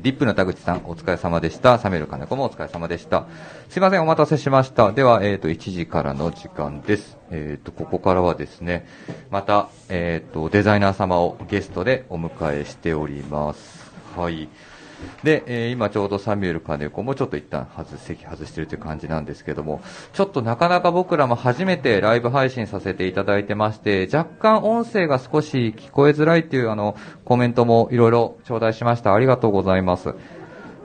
ー、ディップの田口さん、お疲れ様でした。サメル金子もお疲れ様でした。すいません、お待たせしました。では、えっ、ー、と、1時からの時間です。えっ、ー、と、ここからはですね、また、えっ、ー、と、デザイナー様をゲストでお迎えしております。はい。で、えー、今ちょうどサミュエル金子もちょっと一旦外席外してるという感じなんですけども、ちょっとなかなか僕らも初めてライブ配信させていただいてまして、若干音声が少し聞こえづらいっていうあの、コメントもいろいろ頂戴しました。ありがとうございます。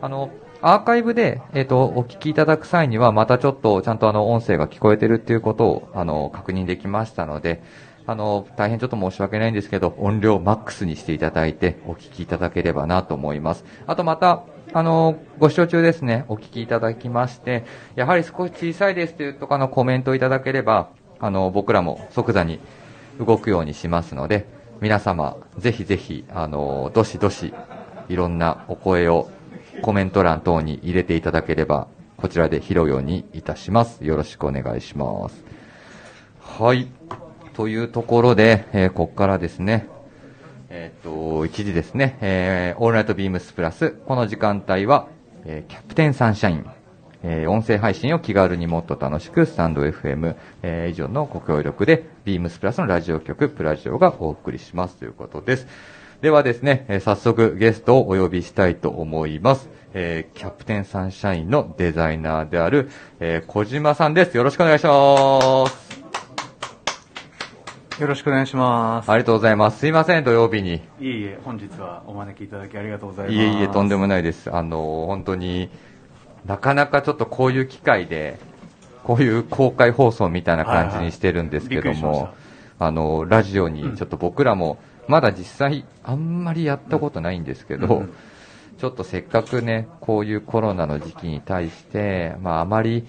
あの、アーカイブで、えっ、ー、と、お聞きいただく際には、またちょっと、ちゃんとあの、音声が聞こえてるっていうことを、あの、確認できましたので、あの、大変ちょっと申し訳ないんですけど、音量マックスにしていただいて、お聞きいただければなと思います。あとまた、あの、ご視聴中ですね、お聞きいただきまして、やはり少し小さいですというとかのコメントをいただければ、あの、僕らも即座に動くようにしますので、皆様、ぜひぜひ、あの、どしどし、いろんなお声をコメント欄等に入れていただければ、こちらで拾うようにいたします。よろしくお願いします。はい。というところで、えー、ここからですね、えっ、と、1時ですね、えー、オールナイトビームスプラス、この時間帯は、えー、キャプテンサンシャイン、えー、音声配信を気軽にもっと楽しく、スタンド FM、えー、以上のご協力で、ビームスプラスのラジオ局、プラジオがお送りしますということです。ではですね、えー、早速ゲストをお呼びしたいと思います。えー、キャプテンサンシャインのデザイナーである、えー、小島さんです。よろしくお願いします。よろしくお願いします。ありがとうございます。すいません、土曜日に。いえいえ、本日はお招きいただきありがとうございます。いえいえ、とんでもないです。あの、本当に、なかなかちょっとこういう機会で、こういう公開放送みたいな感じにしてるんですけども、はいはい、あの、ラジオにちょっと僕らも、まだ実際あんまりやったことないんですけど、うん、ちょっとせっかくね、こういうコロナの時期に対して、まああまり、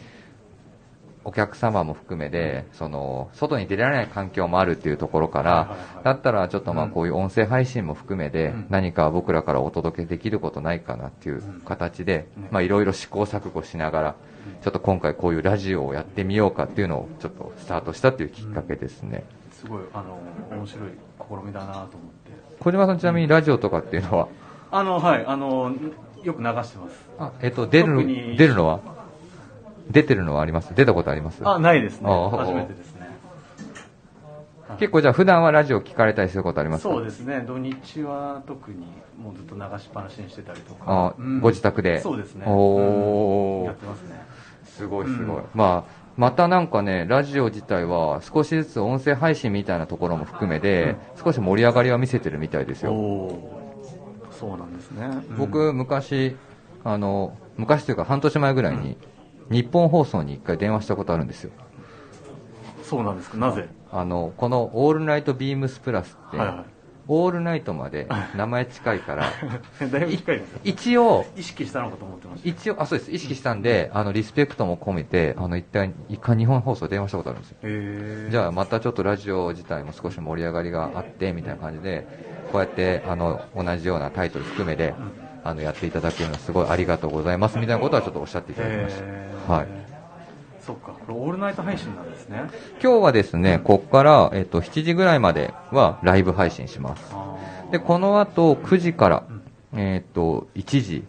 お客様も含めで、その、外に出られない環境もあるっていうところから、だったらちょっとまあこういう音声配信も含めで、何か僕らからお届けできることないかなっていう形で、まあいろいろ試行錯誤しながら、ちょっと今回こういうラジオをやってみようかっていうのをちょっとスタートしたっていうきっかけですね。すごい、あの、面白い試みだなと思って。小島さんちなみにラジオとかっていうのは？あの、はい、あの、よく流してます。あ、えっと、出る、出るのは？出てるのはあります？出たことあります？あ、ないですね。初めてですね。結構じゃあ普段はラジオ聞かれたりすることありますか？そうですね。土日は特にもうずっと流しっぱなしにしてたりとか。あ、うん、ご自宅で？そうですね。おー、うん、やってますね。すごいすごい。うん、まあ、またなんかね、ラジオ自体は少しずつ音声配信みたいなところも含めて、少し盛り上がりは見せてるみたいですよ。そうなんですね。僕、昔、あの、昔というか半年前ぐらいに、日本放送に一回電話したことあるんですよ。そうなんですか、なぜ？あの、このオールナイトビームスプラスって、はいはい、オールナイトまで 名前近いから、だいぶ近いです一応、意識したのかと思ってました。一応、あ、そうです。意識したんで、あの、リスペクトも込めて、あの、一体、一回日本放送電話したことあるんですよ。じゃあ、またちょっとラジオ自体も少し盛り上がりがあって、みたいな感じで、こうやって、あの、同じようなタイトル含めで、うんあのやっていただけるのはすごいありがとうございますみたいなことはちょっとおっしゃっていただきました。はい。そっか、これオールナイト配信なんですね。今日はですね、ここから、えっと、7時ぐらいまではライブ配信します。で、この後9時から、えっと、1時、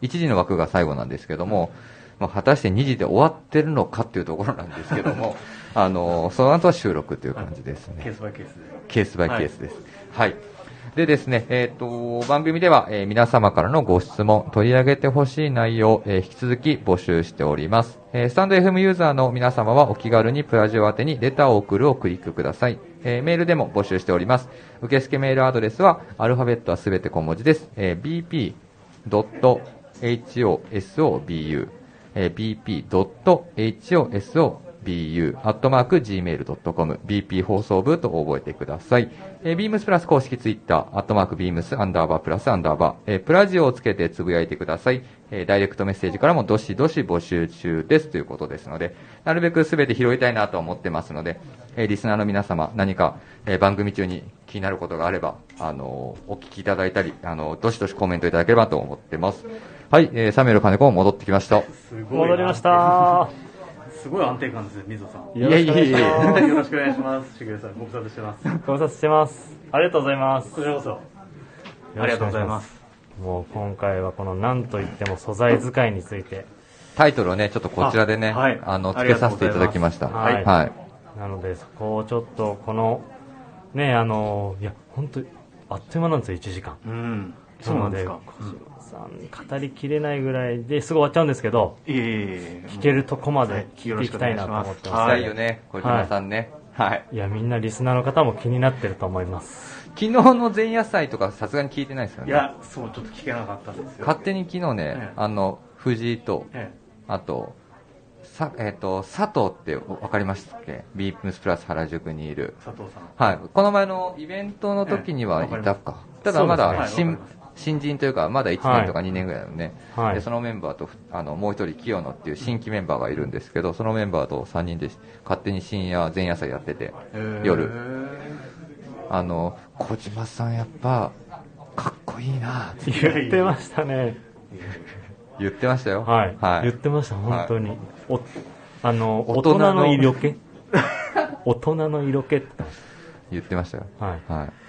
1時の枠が最後なんですけども、まあ、果たして2時で終わってるのかっていうところなんですけども、あの、その後は収録という感じですね。ケースバイケースで。ケースバイケースです。はい、はいでですね、えっ、ー、と、番組では、えー、皆様からのご質問、取り上げてほしい内容、えー、引き続き募集しております。えスタンド FM ユーザーの皆様はお気軽にプラジオ宛てにレターを送るをクリックください。えメールでも募集しております。受付メールアドレスは、アルファベットはすべて小文字です。え bp.hosobu、え bp.hosobu bu、アットマーク、gmail.com、bp 放送部と覚えてください。えー、beams プラス公式ツイッター、アットマーク beams アンダーバープラスアンダーバー、えー、プラジオをつけてつぶやいてください。えー、ダイレクトメッセージからもどしどし募集中ですということですので、なるべくすべて拾いたいなと思ってますので、えー、リスナーの皆様、何か、えー、番組中に気になることがあれば、あのー、お聞きいただいたり、あのー、どしどしコメントいただければと思ってます。はい、えー、サミュエル金子も戻ってきました。戻りました。すごい安定感ですね、みぞさん。いやいやいやよろしくお願いします。しげるさん、ご無沙汰してます。ご無沙汰してます。ありがとうございます。こちらこそ。ありがとうございます。もう今回はこの何と言っても素材使いについて、タイトルをね、ちょっとこちらでね、あはいあの、あ付けさせていただきました。ありがとうごはい。なのでそこをちょっとこの、ね、あの、いや、本当あっという間なんですよ、1時間。うんそうなんですかさん、語りきれないぐらいですぐ終わっちゃうんですけど、いえいえいえ聞けるとこまはいで聞いていきたいなと思ってます。はいしたいよね、小島さんね。はい。いや、みんなリスナーの方も気になってると思います。昨日の前夜祭とかさすがに聞いてないですよね。いやそうちょっと聞けなかったんですよ勝手に昨日ね、ええあの、藤井と、えあと、さ、えっ、と、佐藤ってわかりましたっけ？ビームスプラス原宿にいる。え佐藤さんはい。この前のイベントの時にはいたか。ただまだ新、は新人というか、まだ1年とか2年ぐらいだよね。はいで、そのメンバーと、あの、もう一人、清野っていう新規メンバーがいるんですけど、そのメンバーと3人で勝手に深夜前夜祭やってて、夜あの、小島さんやっぱ、かっこいいなって言ってましたね。言ってましたよ。はい。はい。言ってました、本当に。おあの、大大人の人の色気？大人の色気って言ってましたよ。はい。はい。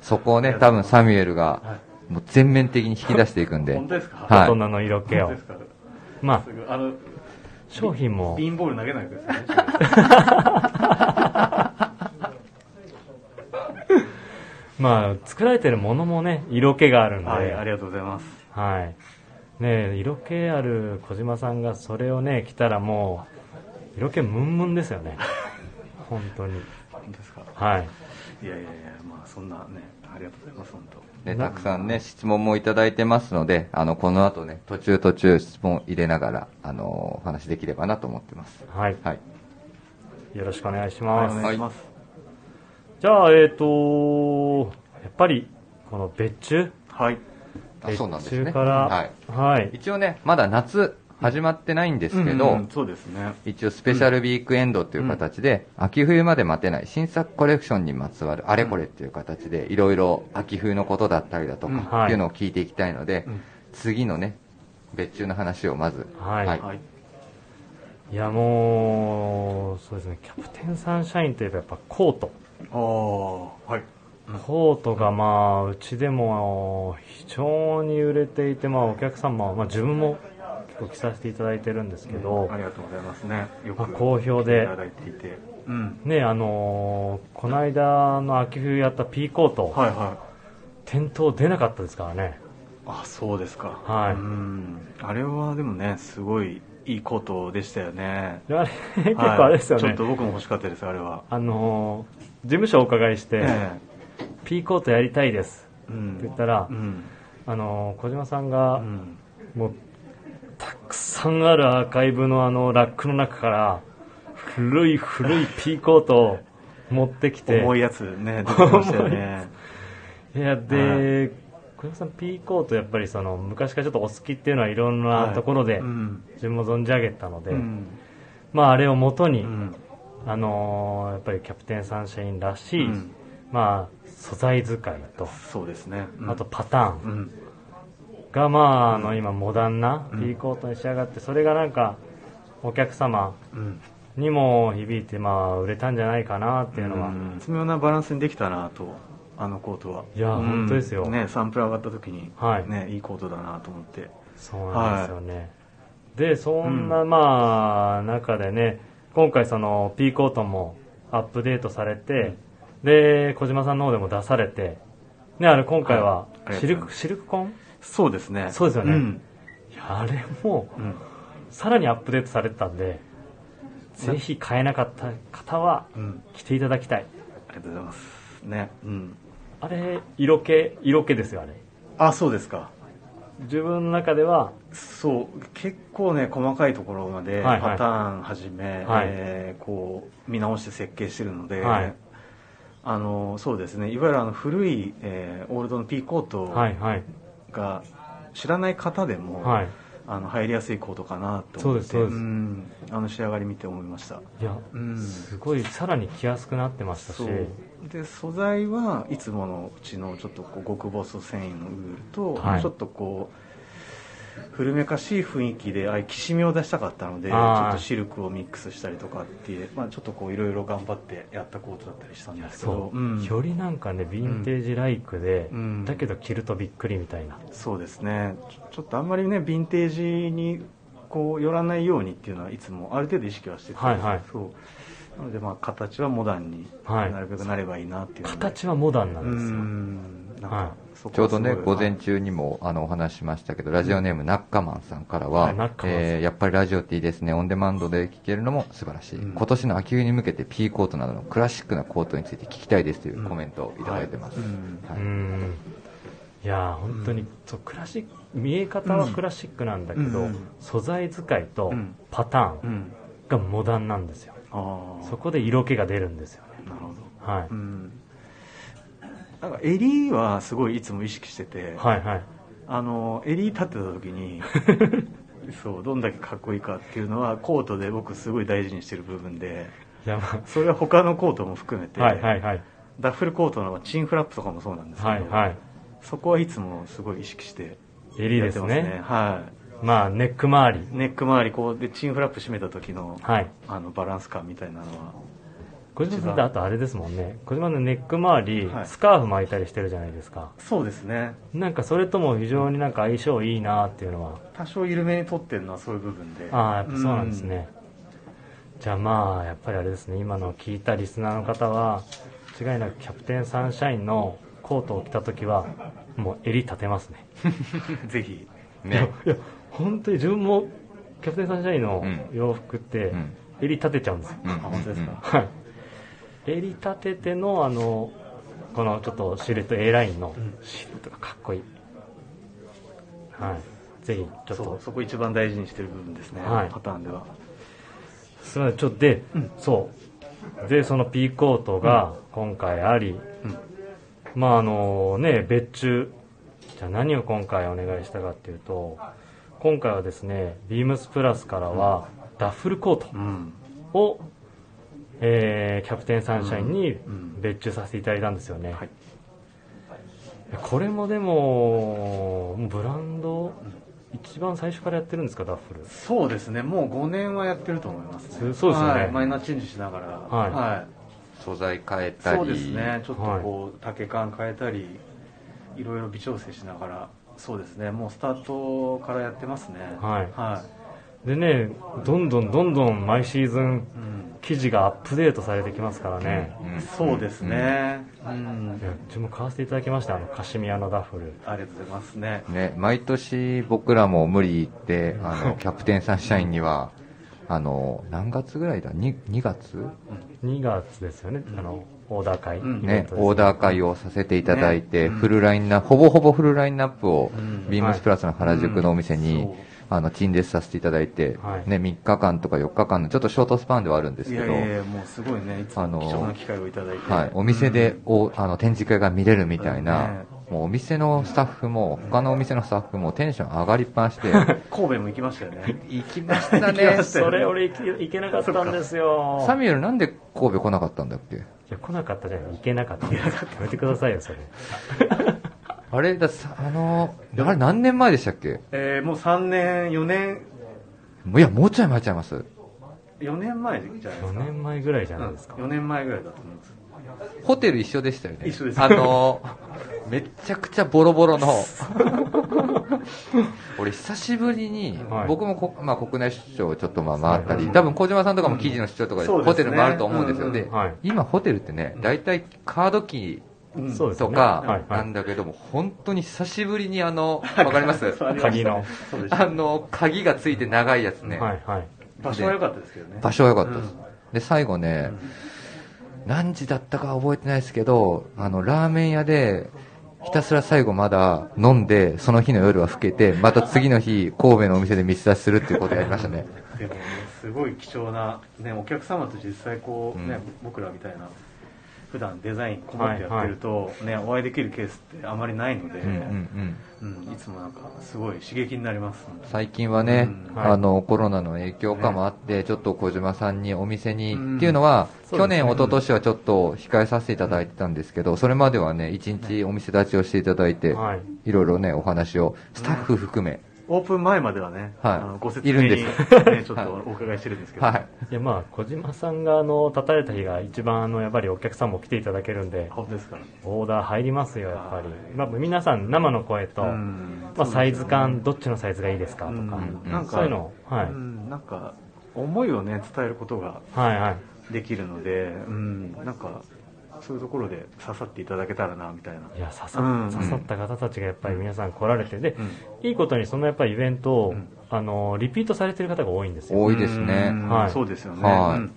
そこをね、多分サミュエルがは、もう全面的に引き出していくんで。本当ですか？はい大人の色気を本当で。すか？まあす、ぐあの商品も、ビーンボール投げないでくださいね まあ、作られてるものもね、色気があるんで、はいありがとうございますはい。ねえ色気ある小島さんがそれをね、着たらもう、色気ムンムンですよね。本当に。本当ですか？はい。いやいやいやまあそんなねありがとうございます本当ね、たくさんね、質問もいただいてますので、あの、この後ね、途中途中質問入れながら、あの、お話できればなと思ってます。はい。はい。よろしくお願いしはいます。お願いしますじゃあ、えっ、と、やっぱり、この別注？はいあそうなんですね。別注から、はい。はい。一応ね、まだ夏始まってないんですけど、うんうんそうですね。一応スペシャルウィークエンドという形で、秋冬まで待てない新作コレクションにまつわるあれこれっていう形で、いろいろ秋冬のことだったりだとうん。か、はい。っていうのを聞いていきたいので、うん。次のね、別注の話をまず、はい。はい。はい。いや、もう、そうですね、キャプテンサンシャインといえばやっぱコート。ああはい。コートがまあ、うちでも非常に売れていて、まあお客様、まあ自分も結構着させていただいてるんですけど、ありがとうございますね。よくまあ好評でいただいていて。うん。ね、あのーこの間の秋冬やった P コート、はいはい。店頭出なかったですからね。あそうですか。はい。うん。あれはでもねすごいいいコートでしたよね。あれ、結構あれですよね。はいちょっと僕も欲しかったですあれは。あのー事務所をお伺いして、え P コートやりたいですって言っんたら、うん。あのー小島さんうが、ん。もう、さんあるアーカイブのあのラックの中から、古い古い P コートを持ってきて、重いやつね出てきましたよね。いや、で、小島さん P コートやっぱりその、昔からちょっとお好きっていうのはいろんなところで、うん。自分も存じ上げたので、うん。まああれを元に、うん。あのーやっぱりキャプテンサンシャインらしい、うん。まあ素材使いと、そうですね。うん。あとパターン。うんが、まあ、あの今モダンなうん。P コートに仕上がって、それがなんかお客様うん。にも響いて、まあ売れたんじゃないかなっていうのは、ん。絶妙なバランスにできたなとあのコートは。いや本当ですよ。ねサンプラー上がった時にはい。ねいいコートだなと思って。そうなんですよね。で、そんな、まあ、中でね、今回その P コートもアップデートされて、で、小島さんの方でも出されて、ね、あれ今回はシルク、シルクコンそうですね。そうですよね。ん。いやあれも、うん。さらにアップデートされてたんで、ぜひ買えなかった方はうん。着ていただきたい。ありがとうございます。ね。うん。あれ、色気、色気ですよ、あれ。あそうですか。自分の中では、そう結構ね細かいところまではいはい。パターンはじめ、はい。えーこう見直して設計してるので、はい。あのそうですね。いわゆるあの古い、えーオールドの P コートはいはい。が知らない方でも、はい。あの入りやすいコートかなと思ってそうですあの仕上がり見て思いました。いや、うん。すごい、さらに着やすくなってましたし、で素材はいつものうちのちょっとこう極細繊維のウールと、はい。ちょっとこ古めかしい雰囲気でああいうきしみを出したかったのでちょっとシルクをミックスしたりとかっていう、まあ、ちょっとこういろいろ頑張ってやったコートだったりしたんですけどそう、うん。よりなんかねヴィンテージライクで、うん。だけど着るとびっくりみたいな。そうですね。ちょっとあんまりねヴィンテージにこう寄らないようにっていうのはいつもある程度意識はしてて、はいはい。そう。なのでまあ形はモダンにはい。なるべくなればいいなっていうので、形はモダンなうんですよ、ん。なんかちょうどね、午前中にもあのお話ししましたけど、ラジオネームナッカマンさんからは、えーやっぱりラジオっていいですね、オンデマンドで聴けるのも素晴らしい。うん。今年の秋冬に向けて P コートなどのクラシックなコートについて聞きたいですというコメントをいただいてます。うん。はうーん。いやー本当に、そうクラシック見え方はクラシックなんだけど、うん。素材使いとうん。パターンうん。がモダンなんですよ。ああそこで色気が出るんですよね。なるほど。はい、うんなんか襟はすごいいつも意識してて、はいはい。あの襟立てた時に そうどんだけかっこいいかっていうのはコートで僕すごい大事にしてる部分でいやまそれは他のコートも含めて、あはいはいはい。ダッフルコートのチンフラップとかもそうなんですけど、はいはい。そこはいつもすごい意識して襟ですやってますね。ねはまあネック周り。いネック周りこうでチンフラップ締めた時のはい。あのバランス感みたいなのは小島さんってあとあれですもんね。小島のネック周り、はい。スカーフ巻いたりしてるじゃないですか。そうですね。なんかそれとも非常になんか相性いいなっていうのは。多少緩めに取ってるのはそういう部分で。ああやっぱそうなんですね、じゃあまあやっぱりあれですね。今の聞いたリスナーの方は間違いなくキャプテンサンシャインのコートを着た時はもう襟立てますね。う んぜひね。いや本当に自分もキャプテンサンシャインのうん。洋服ってうん。襟立てちゃうんですよ、うん。あ本当ですか、はい襟立ててのあのこのちょっとシルエット A ラインのうん。シルエットがかっこいい、はい。ぜひちょっと。そこ一番大事にしてる部分ですね、はい。パターンでは。すみません。ちょっとで、うん。そう。でその P コートが今回あり、うん。まああのね別注。じゃあ何を今回お願いしたかっていうと今回はですねビームスプラスからはダッフルコートうん。を、えーキャプテンサンシャインにうん。別注させていただいたんですよね、はい。これもでもブランド一番最初からやってるんですかダッフル。そうですね。もう5年はやってると思いますね。そうですよね。はい。マイナーチェンジしながら。はい。素材変えたり。そうですね。ちょっとこう丈感変えたりいろいろ微調整しながら。そうですね。もうスタートからやってますね。はい。はでねどんどんどんどん毎シーズンい、うん。記事がアップデートされてきますからね、うんそうです。ね。うん。いや自分も買わせていただきましたあのカシミヤのダッフル。ありがとうございますね。ね、毎年僕らも無理言って、あの、キャプテンサンシャインには、あの、何月ぐらいだ ?2、2月？2月ですよね、あのオーダー会、ね、トですオーダー会をさせていただいて、ね。うん。フルラインナ、ほぼほぼフルラインナップをうん、ビームスプラスの原宿のお店に、そうあの、陳列させていただいて、はい。ね、3日間とか4日間のちょっとショートスパンではあるんですけど、いやいやもうすごいねいつあのも貴重な機会をいただいて、はい、お店でうん。お、あの展示会が見れるみたいな、ね。もうお店のスタッフも、他のお店のスタッフもテンション上がりっぱなしで、神戸も行きましたよね。行きましたね。ま。したよそれ俺行け行けなかったんですよ。サミュエルなんで神戸来なかったんだっけ？いや来なかったじゃない行けなかった。やめてくださいよそれ あれだ、さあの、あれ何年前でしたっけ？えーもう3年4年。いや、もうちょい前ちゃいます。4年前じゃないです4か年前ぐらいじゃないですか、4年前ぐらいだと思います。ホテル一緒でしたよね。一緒です。あの、めっちゃくちゃボロボロの、俺久しぶりに、はい。僕もこ、まあ、国内出張ちょっとまあ回ったり、はい。多分小島さんとかも記事の出張とかでホテルもあると思うんですよ。うんでうん。はい。今ホテルってね、大体カードキうんーとそうですよねはいかはないんだけども、本当に久しぶりにあの、わかります？鍵のあの、鍵がついて長いやつね。はいはい。場所は良かったですけどね。場所は良かったです。うん。で、最後ね、何時だったか覚えてないですけど、あの、ラーメン屋で、ひたすら最後まだ飲んで、その日の夜は更けて、また次の日、神戸のお店で密冊するっていうことをやりましたね。でもねすごい貴重な、ね、お客様と実際こう、ねうん。僕らみたいな普段デザインこもってやってると、ね、お会いできるケースってあまりないので、うんうんうん。うんいつもなんかすごい刺激になります最近はね、うん。はい。あの、コロナの影響かもあって、ちょっと小島さんにお店に、うん。っていうのは、ね。去年、一昨年はちょっと控えさせていただいてたんですけど、それまではね、一日お店立ちをしていただいて、はい。いろいろね、お話を、スタッフ含め、オープン前まではね、はい。あのご説明に、ね、ちょっとお伺いしてるんですけど、はい。いやまあ小島さんがあの立たれた日が一番あのやっぱりお客さんも来ていただけるんで本当ですか？ら、オーダー入りますよやっぱり、はい。まあ、皆さん生の声と、うん。まあ、サイズ感どっちのサイズがいいですかとか、なんかそういうのはい、うんなんか思いをね伝えることがはいはい。できるので、うん、なんかそういうところで刺さっていただけたらなみたいな。いや刺さ,、うん刺さった方たちがやっぱり皆さん来られてで、うん。いいことにそのやっぱりイベントを、うん。あのリピートされてる方が多いんですよ。多いですね。うん。はい。そうですよね。はい。うん。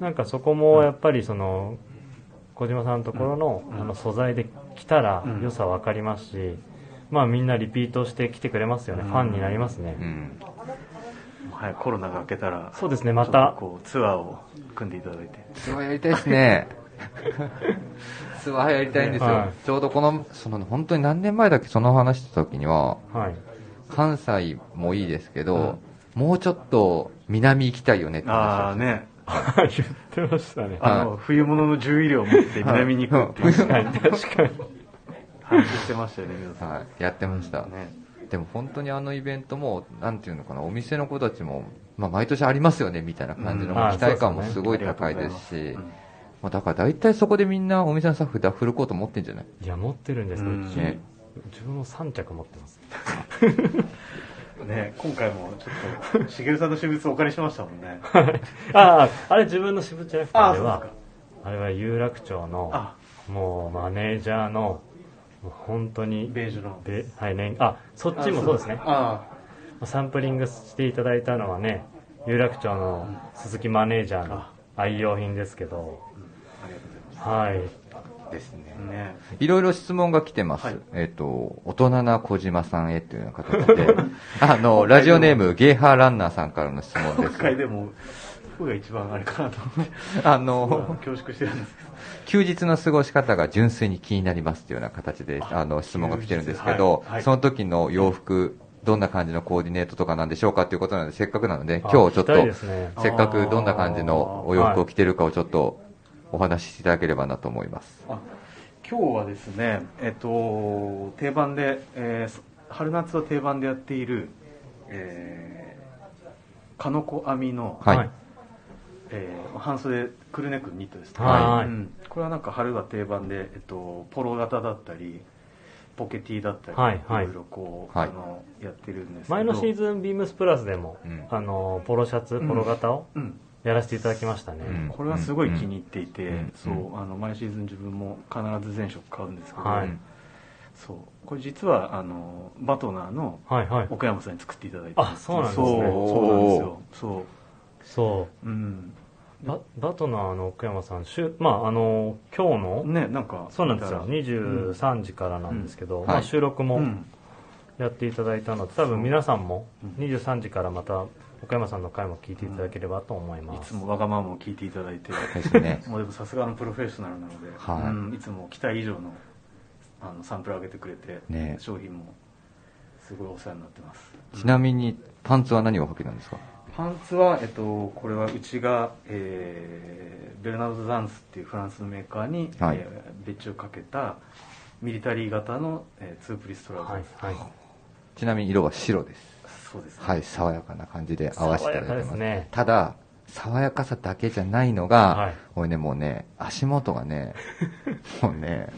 なんかそこもやっぱりその小島さんのところの,、うん。あの素材で来たらうん。良さ分かりますし、まあみんなリピートして来てくれますよね、うん。ファンになりますね、うん。はい、コロナが明けたら、そうですねまた。こうツアーを組んでいただいて。ツアーやりたいですね。ツアーやりたいんですよ。はい。ちょうどこの、その、本当に何年前だっけ、その話した時には、はい。関西もいいですけど、もうちょっと南行きたいよねって話を。ああね、言ってましたね。あの、冬物の重衣料を持って南に行くっていう確かに確かに話してましたよね、皆さん。はい、やってました。ね。でも本当にあのイベントも、なんていうのかな、お店の子たちも、まあ毎年ありますよね、みたいな感じのうん。期待感もすごい高いですし。うん、まあだから大体そこでみんなお店のスタッフダッフルコート持ってんじゃない？いや持ってるんですよ。うん。うちね。自分も3着持ってます。ね、今回もちょっと、しげるさんの私物お借りしましたもんね。あああれ自分の私物じゃなくてああれは。あれは有楽町のあ、もうマネージャーのもう本当にベージュの。で、はいね、あそっちもそうですね。あサンプリングしていただいたのはね有楽町の鈴木マネージャーの愛用品ですけどあ、ありがとうございはい。ですね。いろいろ質問が来てます。はい。えっ、と、大人な小島さんへというような形で、あの、ラジオネーム、ゲーハーランナーさんからの質問で今す。回でも、僕が一番あれかなと思って、あの、恐縮してるんですけど。休日の過ごし方が純粋に気になりますというような形で、あの、質問が来てるんですけど、はいはい。その時の洋服、どんな感じのコーディネートとかなんでしょうかということなので、せっかくなので、あ今日ちょっとね。せっかくどんな感じのお洋服を着てるかをちょっとお話しいただければなと思います。あ今日はですね、えっと、定番で、えー春夏は定番でやっている、えー、かのこ編みの、はい。えー半袖クルーネックニットですね、はい。うん。これはなんか春が定番で、えっと、ポロ型だったりポケティだったり、はいはい。ろいろこう、はい。あのやってるんですけど。前のシーズンビームスプラスでも、うん。あのポロシャツポロ型をうんやらせていただきましたね、うん。これはすごい気に入っていて、うん。そううん。あの毎シーズン自分も必ず全色買うんですけど、はい。そう。これ実はあのバトナーのはいはい。岡山さんに作っていただいてあそうなんですね。そうそうなんですよ。そそう。うん。ババトナーの奥山さんしゅまああの今日の、ねなんかそうなんですよ。見23時からなんですけど、ん。まあ、はい。収録もやっていただいたので多分皆さんもうん。23時からまた岡山さんの回も聞いていただければと思いいます、つもわがままを聞いていただいて。ですね。もうでもさすがのプロフェッショナルなので、はい。うん、いつも期待以上のあのサンプル上げてくれて、ね。商品もすごいお世話になってます。ちなみに、パンツは何を履きなんですか？パンツは、えっと、これはうちが、えーベルナード・ザンスっていうフランスのメーカーに、はい。えー別注をかけたミリタリー型の、えーツープリストラウザーはいです、はいちなみに色は白です。そうですね、はい、爽やかな感じで合わせていただいて爽やかま。ですすね。ただ、爽やかさだけじゃないのが、はい。これね、もうね、足元がね、もうね、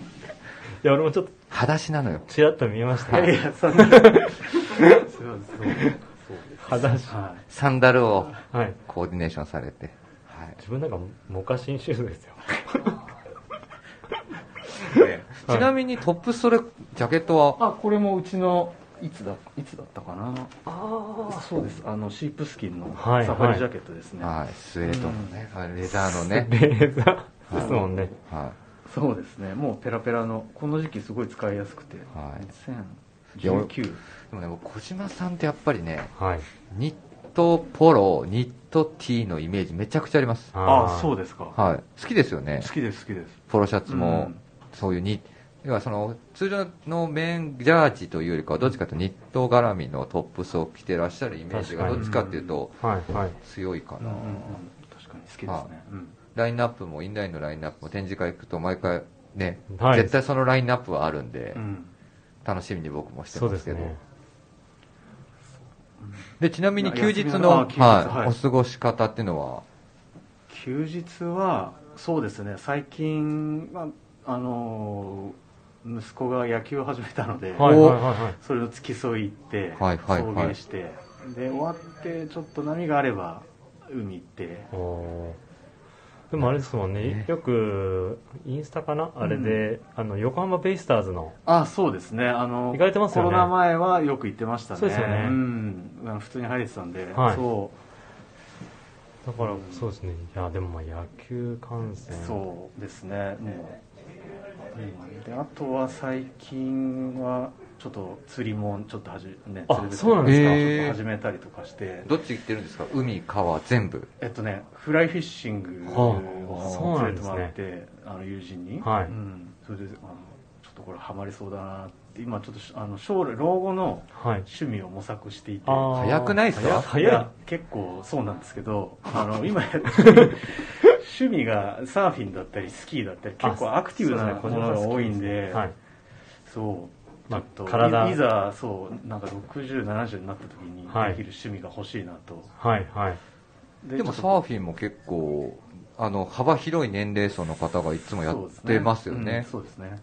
いや俺もちょっと裸足なのよ。ちらっと見えました。い。やいねやそんな。そうそうそうです裸足。はサンダルをはい。コーディネーションされて。はい。自分なんかモカシンシューズですよ。ちなみにトップストレ、ジャケットは、あこれもうちのいつだいつだったかな？あそうです。あのシープスキンのはいサファリジャケットですね、はい、スウェードのね、レザーのね、レーザーですもんね。はそうですね。もうペラペラのこの時期すごい使いやすくて、はい。2019い。でもね、小島さんってやっぱりね、はい。ニットポロ、ニット T のイメージめちゃくちゃあります。ああそうでですか、はい。好きですよね。好。きです好きです。ポロシャツも、うん。そういうニ要はその通常のメンジャージというよりかはどっちかというとニット絡みのトップスを着てらっしゃるイメージがどっちかっていうと強いかな、確かに好きですね、うんラインナップもインラインのラインナップも展示会行くと毎回ね、はい。絶対そのラインナップはあるんで、うん楽しみに僕もしてまけど、でちなみに休日の、はい。お過ごし方っていうのは、休日はそうですね。最近、まあ、あの息子が野球を始めたので、はいはいはいはい。それを付き添い行って、はいはいはい。送迎してで終わってちょっと波があれば海行って。でもあれですもんね、よくインスタかな、あれであの横浜ベイスターズの。あそうですね。あの行かれてますよね。コロナ前はよく行ってましたね。そうですよね。ん。あの普通に入れてたんで、はい。そだからそうですね。いやでもまあ野球観戦。うそうですね。もう、うん、であとは最近はちょっと釣りもちょっとはじねあ釣れてそうなんですか。ちょっと始めたりとかして。どっち行ってるんですか？海、川、全部？えっとねフライフィッシングはをあそうなんですね。連れてもらってあの友人に、はい。うん、それであのちょっとこれハマりそうだなって。今ちょっとしあの将来老後のはい。趣味を模索していて。あー。早くないっすか？早い結構そうなんですけどあの今やってる 趣味がサーフィンだったりスキーだったり結構アクティブなもが多いんで、はい。そうちまあょっと、体いいざそうなんか6070になった時にはい。できる趣味が欲しいなと、はいはい。でもサーフィンも結構、あの、幅広い年齢層の方がいつもとやってますよね。うんそうですね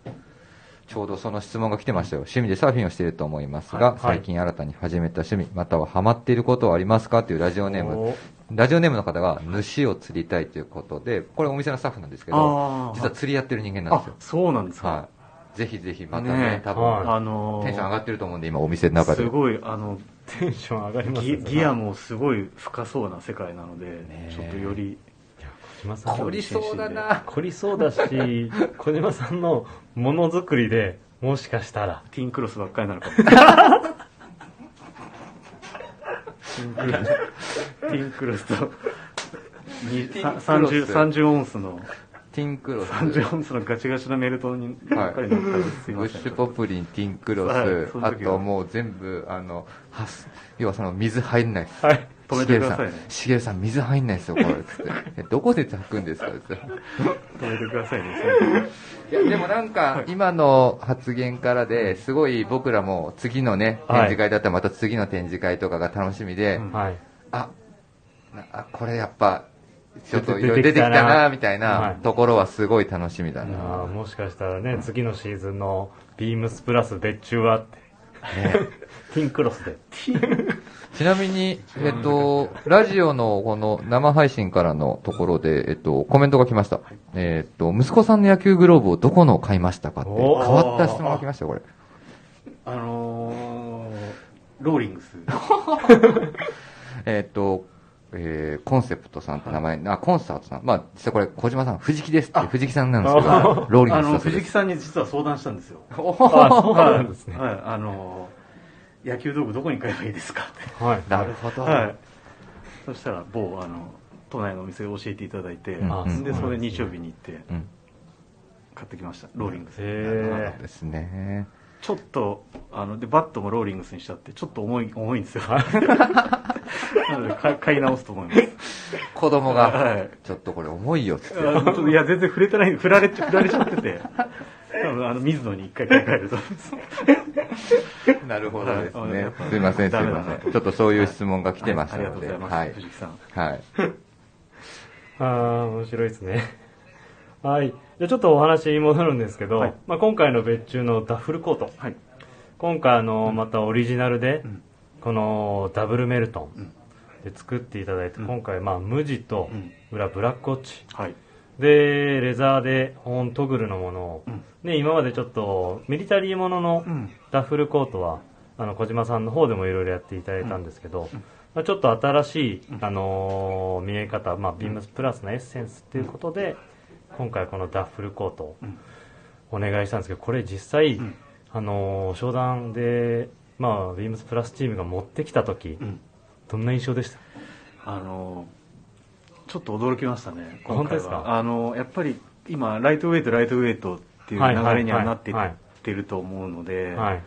ちょうどその質問が来てましたよ。趣味でサーフィンをしていると思いますが、はいはい最近新たに始めた趣味、またはハマっていることはありますかというラジオネーム。ラジオネームの方が、主を釣りたいということで、これお店のスタッフなんですけど、実は釣りやってる人間なんですあよ。そうなんですか、はい。ぜひぜひまたね、ね多分、はいあのーテンション上がってると思うんで、今お店の中で。すごいあの テンション上がりますギねギアもすごい深そうな世界なので、ねちょっとより小島さん凝りそうだな。凝りそうだし小島さんのものづくりで。もしかしたらティンクロスばっかりなのかもティンクロスとにティンクロスさ30 30オンスのティンクロス。30オンスのガチガチなメルトにばっかり乗ったりすいませんブッシュポプリン、ティンクロス、はいあともう全部、あの、はす、要はその水入んない。はい止めてくださいね。しげるさん、しげるさん水入んないですよ、これ。つって。えどこで炊くんですかつって。止めてくださいねいや、でもなんか、今の発言からで、すごい僕らも次のね、展示会だったらまた次の展示会とかが楽しみで、うんはい。あ、なあ、これやっぱ、ちょっといろいろ出てきたなみたいはない。ところはすごい楽しみだあな。ーもしかしたらね次のシーズンのビームスプラス別注はって。ティンクロスで ちなみに、えっと、ラジオのこの生配信からのところで、えっと、コメントが来ました。えっと、息子さんの野球グローブをどこのを買いましたかって、変おわった質問が来ましたよ、これ。あのー、ローリングス。えっと、えー、コンセプトさんって名前、あ、コンサートさん。まあ、実はこれ、小島さん、藤木ですって、藤木さんなんですけど、ローリンあのグスだそうです。藤木さんに実は相談したんですよ。おあそうなんですね。はい。あのー野球道具どこに買えばいいですか？ってはいなるほど。はい。そしたら某あの都内のお店を教えていただいて、うんでそれ日曜日に行ってうん。買ってきました。ローリングス。へそうですね。ちょっとあのでバットもローリングスにしちゃってちょっと重い重いんですよ。なので買い買い直すと思います。子供はが、い。ちょっとこれ重いよっつって。いや全然触れてない振られちゃ振られちゃってて。多分あの水野に一回買い替えると。なるほどですね。すいません、すいません。ちょっとそういう質問が来てましたはいありがとので、うございます。はい。藤木さん。はい。ああ面白いですねはいじゃあちょっとお話に戻るんですけど、はいまあ、今回の別注のダッフルコートはい。今回あのまたオリジナルでうんこのダブルメルトうんンで作っていただいてうん今回まあ無地とうん裏ブラックウォッチはい。でレザーで保温トグルのものを。うん。ね今までちょっとミリタリーもののうん。ダッフルコートはあの小島さんの方でもいろいろやっていただいたんですけど、うん。まあ、ちょっと新しい、うん。あのー見え方、まあ、ビームスプラスのエッセンスっていうことで、今回このダッフルコートをうん。お願いしたんですけどこれ実際、うん。あのー商談で、まあ、ビームスプラスチームが持ってきた時、うん。どんな印象でした？あのちょっと驚きましたね、あ本当ですか？あのやっぱり今、ライトウェイト、ライトウェイトっていうはい流れにはなっていはいってると思うので、はい、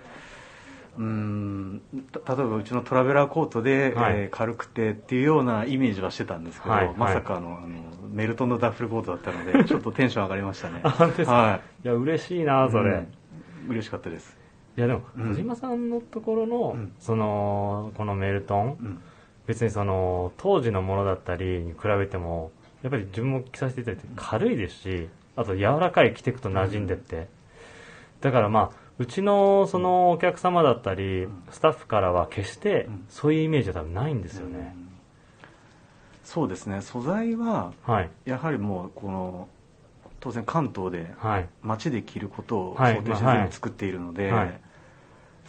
うーんた例えばうちのトラベラーコートで、はい。えー軽くてっていうようなイメージはしてたんですけど、はい。まさかあのあのメルトンのダッフルコートだったので、ちょっとテンション上がりましたね。あ本当ですか？はい。や嬉しいなそれ、うん。嬉しかったです。いやでもうん。小島さんのところの、うん。そのこのメルトンうん別にその当時のものだったりに比べてもやっぱり自分も着させていただいて軽いですしあと柔らかい着ていくと馴染んでって。だからまあうちのそのお客様だったりスタッフからは決してうん。そういうイメージは多分ないんですよね、うん。そうですね。素材ははい。やはりもうこの当然関東ではい。街で着ることをはい。想定して作っているので、はい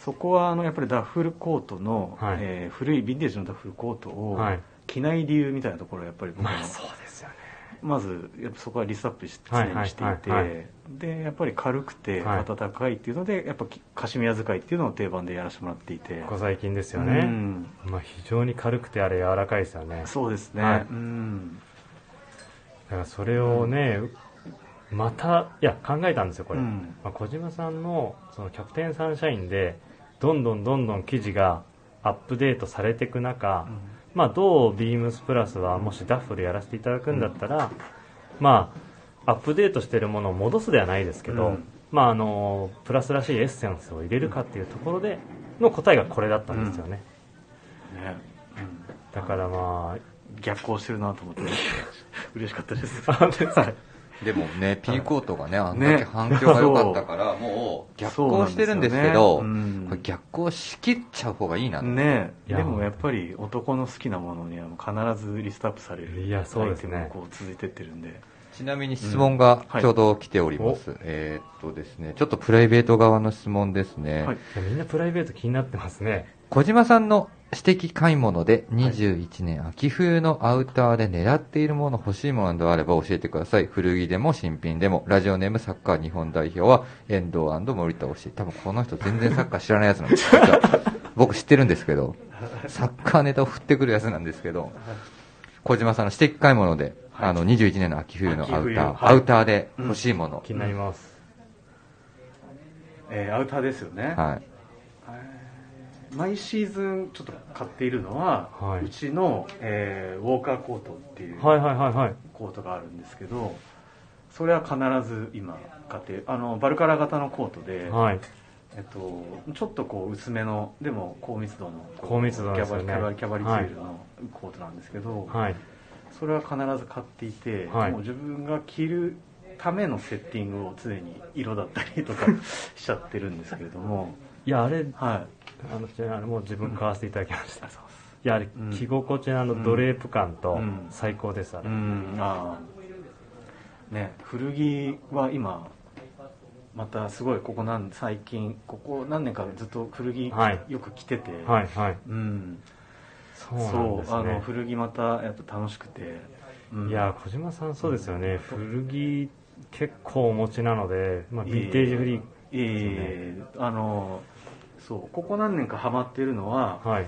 そこはあのやっぱりダッフルコートの、はい。えー古いヴィンテージのダッフルコートをはい。着ない理由みたいなところはやっぱり僕も、まあそうですよね。まずやっぱそこはリストアップしはい常にしていて、はいはいはいでやっぱり軽くてはい。暖かいっていうので、やっぱきカシミヤ使いっていうのを定番でやらせてもらっていて。ここ最近ですようね、ん。まあ、非常に軽くてあれ柔らかいですよね。そうですね、はい。うん。だからそれをね、またいや考えたんですよこれ、うん。まあ、小島さんのそのキャプテンサンシャインでどんどんどんどん記事がアップデートされていく中、まあ、どうビームスプラスはもしダッフルやらせていただくんだったら、まあアップデートしてるものを戻すではないですけど、うん。まああのプラスらしいエッセンスを入れるかっていうところでの答えがこれだったんですよね、ねうん。だからま逆行してるなと思って。嬉しかったです。あでもね、ピーコートがね、あんだね。け反響が良かったから、もう逆行してるんですけど、ね。うん。これ逆行しきっちゃう方がいいな。ね。でもやっぱり男の好きなものには必ずリストアップされるいやそうですね。アイテムがこう続いてってるんで。ちなみに質問がちょうど来ております。えーっとですね、ちょっとプライベート側の質問ですね。はい。みんなプライベート気になってますね。小島さんの私的買い物で21年秋冬のアウターで狙っているもの欲しいものなどあれば教えてください。古着でも新品でも。ラジオネームサッカー日本代表は遠藤森田推し。多分この人全然サッカー知らないやつなんですよ。僕知ってるんですけど、サッカーネタを振ってくるやつなんですけど、小島さんの私的買い物で、はいあの21年の秋冬のアウター、はいアウターで欲しいもの。気になります、えーアウターですよね、はい。毎シーズンちょっと買っているのは、はい。うちの、えーウォーカーコートっていうコートがあるんですけどそれは必ず今買ってあのバルカラ型のコートで、はい。えっと、ちょっとこう薄めのでも高密度の高密度ね。キャバリキャバリキャバリツールのコートなんですけど、はい。それは必ず買っていて、はい。もう自分が着るためのセッティングを常に色だったりとか しちゃってるんですけれどもいやあれはい。あのちなみにもう自分買わせていただきました、うです。いやあれうん。着心地のあのドレープ感とうん。最高ですあれ、うん。ああ。ね古着は今またすごいここなん最近ここ何年かずっと古着はい。よく着てて、はいはい。うん。そうなんですそうあのね古着またやっぱ楽しくて、うん。いや小島さんそうですよね、古着結構お持ちなので、まあ、ヴィンテージフリーいええあのそう。ここ何年かハマってるのははい、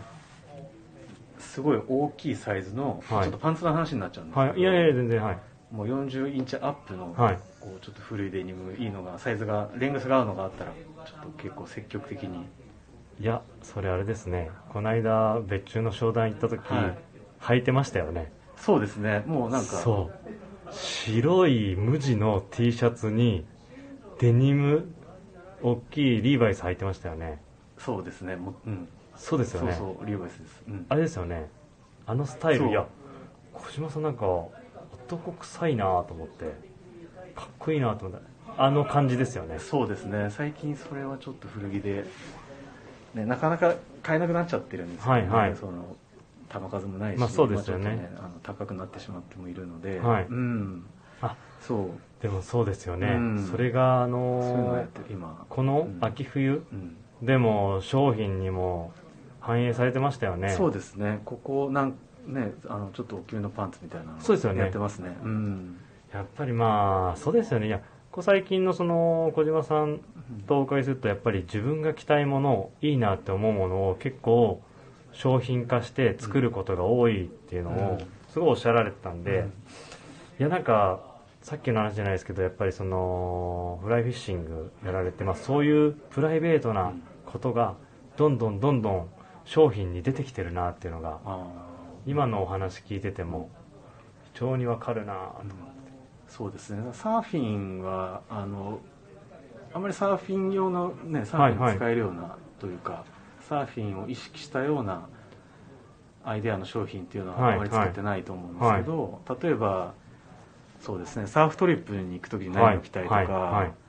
すごい大きいサイズの、はい。ちょっとパンツの話になっちゃうんですけど、はい、いやいや全然はい。もう40インチアップの、はい。こうちょっと古いデニムいいのがサイズがレングスが合うのがあったらちょっと結構積極的に。いやそれあれですね。この間別注の商談行った時、はい。履いてましたよね。そうですね。もうなんかそう。白い無地の T シャツにデニム大きいリーバイス履いてましたよねそうですね。もう、うん、そうですよね。そうそうリーバイスです、うん、あれですよね。あのスタイルいや小島さんなんか男臭いなと思ってかっこいいなと思ってあの感じですよね。そうですね。最近それはちょっと古着で、ね、なかなか買えなくなっちゃってるんですよね、はいはい。その玉数もないし、まあそうですよね。まあの高くなってしまってもいるので、はい。うん。あそう。でもそうですよね、うん。それがあのをやのってる今。この秋冬？うんでも商品にも反映されてましたよね。そうですね。ここなんねあのちょっと大きめのパンツみたいなのそうですよね。やってますね。うん。やっぱりまあそうですよね。いやここ最近のその小島さんとお伺いするとやっぱり自分が着たいものいいなって思うものを結構商品化して作ることが多いっていうのをうん。すごいおっしゃられてたんで、うん。いやなんかさっきの話じゃないですけどやっぱりそのフライフィッシングやられて、まあ、そういうプライベートなことがどんどんどんどん商品に出てきてるなっていうのがあ今のお話聞いてても非常にわかるなとーそうですね。サーフィンはあのあんまりサーフィン用のねサーフィンに使えるようなというか、サーフィンを意識したようなアイデアの商品っていうのはあまり作ってないと思うんですけど、例えばそうですね。サーフトリップに行く時に何を着たりとか、はい。はい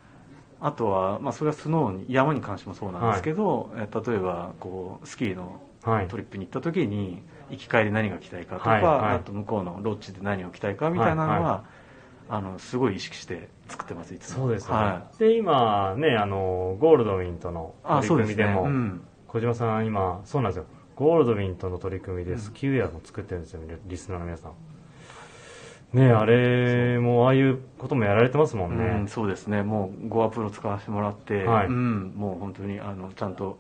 あとは、まあ、それはスノーに山に関してもそうなんですけど、え例えばこうスキーのはい。トリップに行った時に行き帰り何が着たいかとか、はいはい。あと向こうのロッジで何を着たいかみたいなのは、はいはあのすごい意識して作ってますいつも。そうですよね、はで今ねあのゴールドウィンとの取り組みでもうん。小島さん今そうなんですよ。ゴールドウィンとの取り組みでスキーウェアも作ってるんですよねリスナーの皆さんねあれもああいうこともやられてますもんね、うん、そうですね。もうゴアプロ使わせてもらって、はい。うん、もう本当にあのちゃんと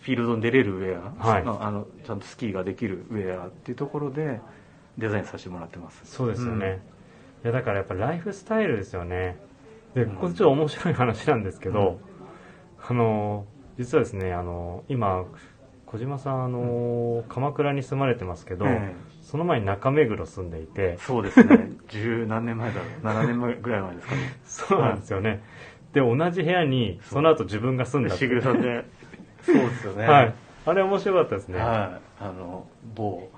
フィールドに出れるウェア、はい。あのちゃんとスキーができるウェアっていうところでデザインさせてもらってます。そうですよね、いやだからやっぱライフスタイルですよね。でうん。これちょっと面白い話なんですけど、あの実はですねあの今小島さんあの、鎌倉に住まれてますけど、えその前に中目黒住んでいてえそうですね。十何年前だろう。7年前ぐらい前ですかね。そうなんですよね、で同じ部屋にその後自分が住んだしぐるさんで。そうですよね。はい。あれ面白かったですね、はい。あの某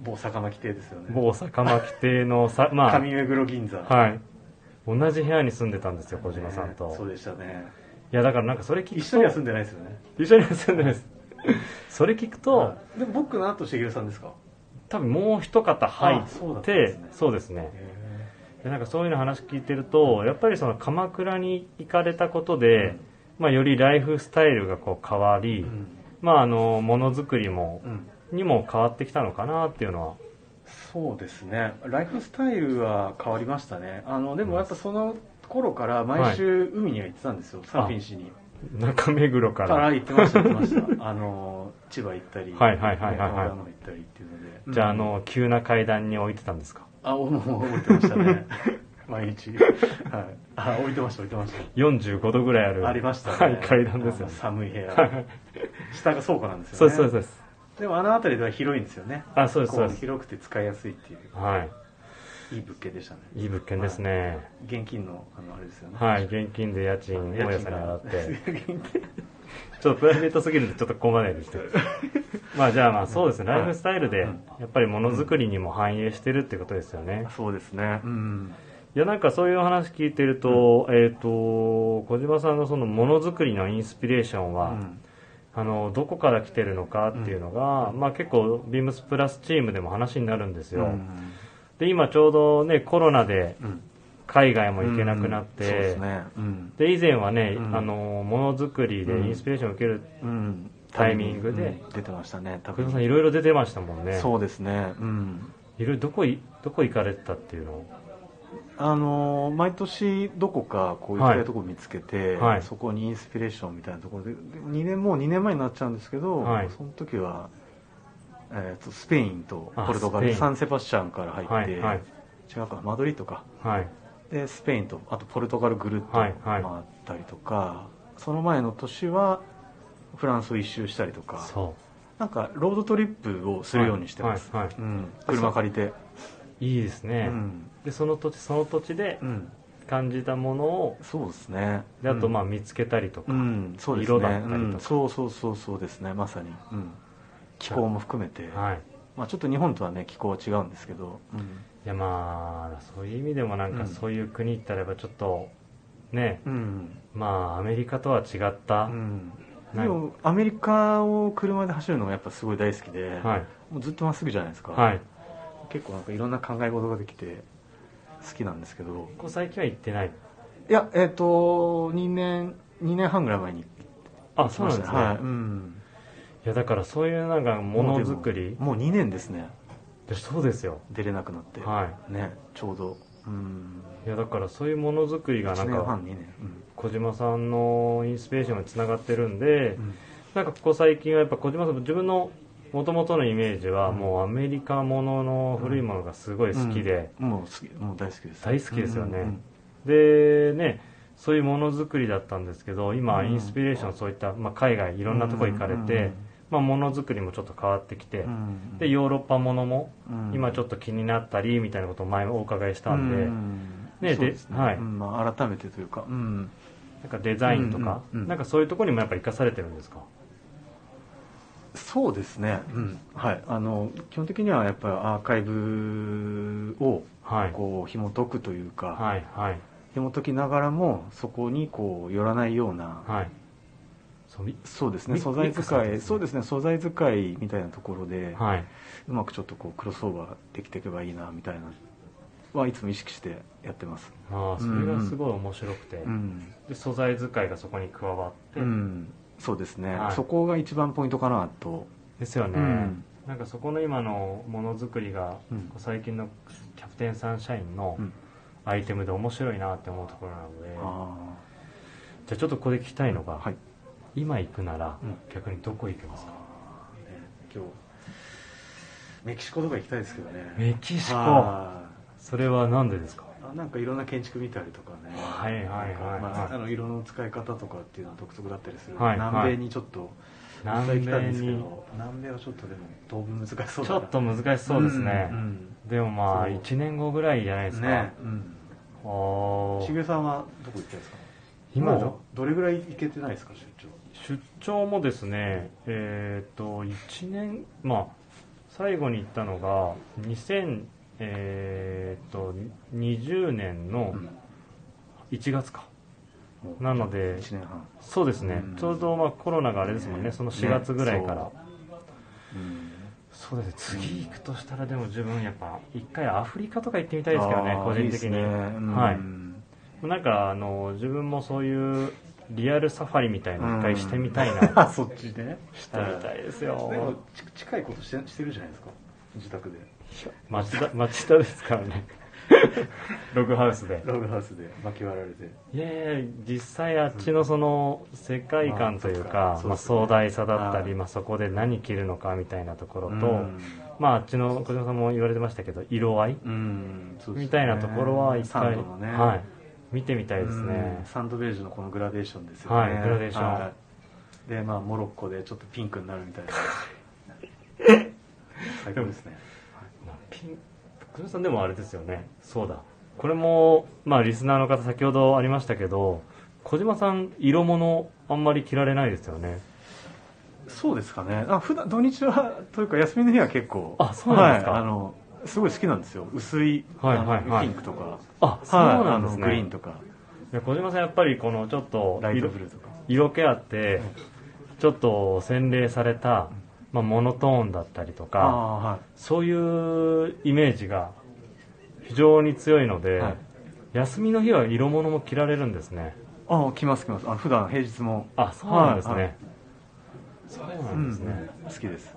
某坂巻亭ですよね。某坂巻亭のさ まあ上目黒銀座。はい。同じ部屋に住んでたんですよ小島さんと、ねそうでしたね。いやだからなんかそれ聞くと一緒には住んでないですよね。一緒には住んでないです。それ聞くと、はい。でも僕の後しげるさんですか？多分もう一方入ってそうですね。へでなんかそういうの話聞いてるとやっぱりその鎌倉に行かれたことで、まあ、よりライフスタイルがこう変わり、まああのものづくりもうん。にも変わってきたのかなっていうのは。そうですね。ライフスタイルは変わりましたね。あのでもやっぱその頃から毎週海には行ってたんですよ、サーフィンしに中目黒かから。ら行ってました行ってました。あの千葉行ったりはいはいはいはいはい。行ったりっていうので。じゃああうんの急な階段に置いてたんですか？あもう置いてましたね。毎日。はい。あ置いてました置いてました。45度ぐらいある。ありましたね、はい階段ですよね。寒い部屋。はい。下が倉庫なんですよね。そうですそうですでもあの辺りでは広いんですよね。あそうですそうです。こ広くて使いやすいっていう。はいいい物件でしたね。いい物件ですね。現金のあのあれですよね。はい現金で家賃大家さんに払って。ちょっとプライベートすぎるんでちょっとここまでにしてまあじゃあまあそうですね。はい。ライフスタイルでうん。やっぱりものづくりにも反映してるってことですよね。そうですねうん。いやなんかそういう話聞いてると、えっ、と小島さんのそのものづくりのインスピレーションは、うん。あのどこから来てるのかっていうのが、まあ、結構ビームスプラスチームでも話になるんですよ、うんで今ちょうどねコロナでうん。海外も行けなくなって、ですね。うん。で以前はね、うん。あのものづくりでインスピレーションを受ける、うん。タイミングで。うん。出てましたね多小島さんいろいろ出てましたもんね。そうですね。うん。いろいろどこいどこ行かれてたっていうの？をあのー毎年どこかこう行きたいところ見つけて、はい。そこにインスピレーションみたいなところでで2年もう2年前になっちゃうんですけど、はい。その時は、えーとスペインとあポルトガルサンセバスチャンから入って、はいはい。違うかマドリードか。はい。でスペインとあとポルトガルぐるっとはい回はい。ったりとか、その前の年はフランスを一周したりとか。そなんかロードトリップをするようにしてます、はいはい。はいうん、車借りて、ういいですね、うん。でその土地その土地でうん、感じたものをそうですね。であとまあうん見つけたりとか、うん、そうですね。色だったりとか。うん。そうそうそうそうですね。まさに、うん、気候も含めて、はい。まあ、ちょっと日本とはね気候は違うんですけど、うん。いやまあそういう意味でもなんかうん。そういう国行ったらやっぱちょっとね。うん。まあアメリカとは違った、うん、でもアメリカを車で走るのがやっぱすごい大好きで、はい。もうずっとまっすぐじゃないですか、はい。結構なんかいろんな考え事ができて好きなんですけど。ここ最近は行ってない？いやえっ、と2年2年半ぐらい前にあそうなんですね、はいい、うん、やだからそういうなんかものづくりもう2年ですね。でそうですよ。出れなくなって、はねちょうど。うん。いいやだからそういうものづくりがな1ん年半か2年小島さんのインスピレーションにつながってるんで、うん、なんかここ最近はやっぱ小島さん自分のもともとのイメージはうん。もうアメリカものの古いものがすごい好きで、うん。もう好きもう大好きです。大好きですよね。うんうんでねそういうものづくりだったんですけど今うん。インスピレーションそういった、まあ、海外いろんなとこ行かれて、まあ、ものづくりもちょっと変わってきて、うんうんでヨーロッパものもうん。今ちょっと気になったりみたいなことを前お伺いしたんで、うんねですね。ではい。うんまあ、改めてというか、うん、なんかデザインとか、うんうんうん。なんかそういうところにもやっぱ生かされてるんですか？そうですね、うん。はい、あの基本的にはやっぱりアーカイブをはい。こう紐解くというか、はいはい。紐解きながらもそこにこう寄らないような、はいそうですねミ素材使い、そうですね素材使いみたいなところで、はい。うまくちょっとこうクロスオーバーできていけばいいなみたいなはいつも意識してやってます、ああそれがすごい面白くて、うん。で素材使いがそこに加わって、うん、そうですね、はい。そこが一番ポイントかなと、ですよね、うん。なんかそこの今のものづくりが、うん。最近のキャプテンサンシャインのうん。アイテムで面白いなって思うところなので、あ。じゃあちょっとここで聞きたいのが、はい今行くなら、うん。逆にどこ行けますか？今日メキシコとか行きたいですけどね。メキシコ？はそれは何でですか？いあなんかいろんな建築見たりとかね。はいはいはいまあ、あの色の使い方とかっていうのは独特だったりする、はい南米にちょっと南実際来たんですけ米にど。南米はちょっとでも当分難しそうちょっと難しそうですね、うんでもまあそう。1年後ぐらいじゃないですか、ねうん。しげさんはどこ行きたいですか？も今どれぐらい行けてないですか出張出張もですねえっ、と1年まあ最後に行ったのが2000えっ、と20年のうん。1月か、もうなので1年半。そうですね、うん。ちょうどまあコロナがあれですもんね。その4月ぐらいから、ねう。ん。そうですね。次行くとしたらでも自分やっぱ一回アフリカとか行ってみたいですけどね個人的に。いはい。なんかあの自分もそういうリアルサファリみたいなの一回してみたいな、あ そっちねしてみたいですよ、で近いことしてしてるじゃないですか？自宅で。町田町田ですからね。ログハウスで。ログハウスで巻き割られて。いやいや実際あっちのその世界観というまかまあ、壮大さだったり、はいまあ、そこで何着るのかみたいなところと、うん。まああっちの小島さんも言われてましたけど色合いみたいなところは一サ回、ね。はい、見てみたいですうん。ね、サンドベージュのこのグラデーションですよね。はいグラデーション。はい。でまあモロッコでちょっとピンクになるみたいな。最高ですね。まあピン小島さんでもあれですよね。そうだ。これもまあリスナーの方先ほどありましたけど小島さん色物あんまり着られないですよね。そうですかね。あ普段土日はというか休みの日は結構。あそうなんですか。はい。あのすごい好きなんですよ。薄い、はいはいはい。あのピンクとか。あそうなんですね、グリーンとか。いや小島さんやっぱりこのちょっと色気あってちょっと洗練された、まあ、モノトーンだったりとかそういうイメージが非常に強いので、はい。休みの日は色物も着られるんですね。ああ来ます来ます。あ普段平日も。あそうなんですね、そうなんですね、うん好きです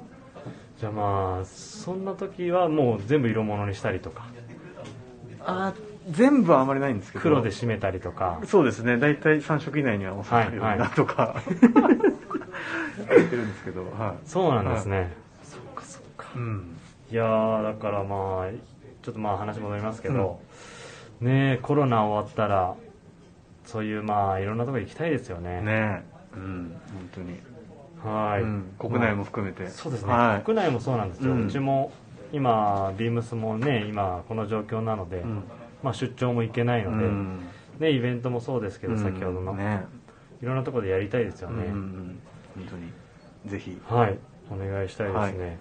じゃあまあそんな時はもう全部色物にしたりとか。あ全部はあまりないんですけど。黒で締めたりとか。そうですね。大体3色以内には収まるようになとか、やってるんですけど。はそうなんですね、そっかそっか。い、うん、いやーだからまあちょっとまあ話戻りますけど、ねえコロナ終わったらそういうまあいろんなところ行きたいですよね。ねうん。本当に、はい、うん、国内も含めて、そうですね、はい。国内もそうなんですよ、ううんちも今ビームスもね今この状況なので、うん。まあ、出張も行けないので、うん。ね、イベントもそうですけど、うん。先ほどの、ね。いろんなところでやりたいですよね、うんうんうん。本当に。ぜひ。はい。お願いしたいですね、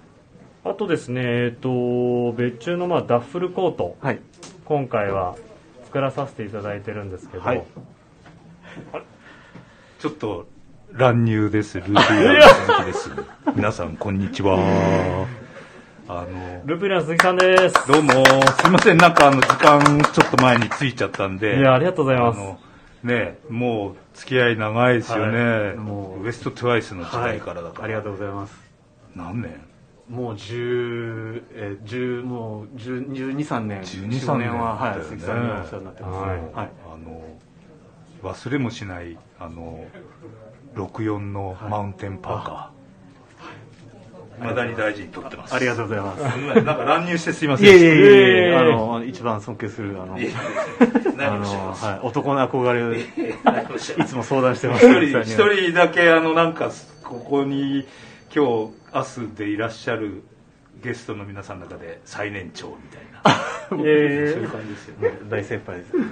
あとですねえっ、と別注のまあダッフルコート。はい。今回は作らさせていただいてるんですけど、はい。ちょっと乱入です。ループイヤーの鈴木です。皆さん、こんにちは。あの、ループリアの鈴木さんですどうも、すいません、なんかあの、時間ちょっと前に着いちゃったんで。いやありがとうございますね、もう付き合い長いですよね。いもうウエストトゥワイスの時代からだから。ありがとうございます何年？もう10、えー、10もう10 12、3年、12 15年は、はい、鈴木さんにお世話になってます。はいはい。あの、忘れもしない、あの、64のマウンテンパーカー。まだに大事に取ってます。ありがとうございます。なんか乱入してすいません。いえいえあの、一番尊敬する、あの、はい、男の憧れを、いつも相談してます。一人、だけ、あの、なんか、ここに、今日、明日でいらっしゃるゲストの皆さんの中で最年長みたいな。そういう感じですよね。大先輩です。はい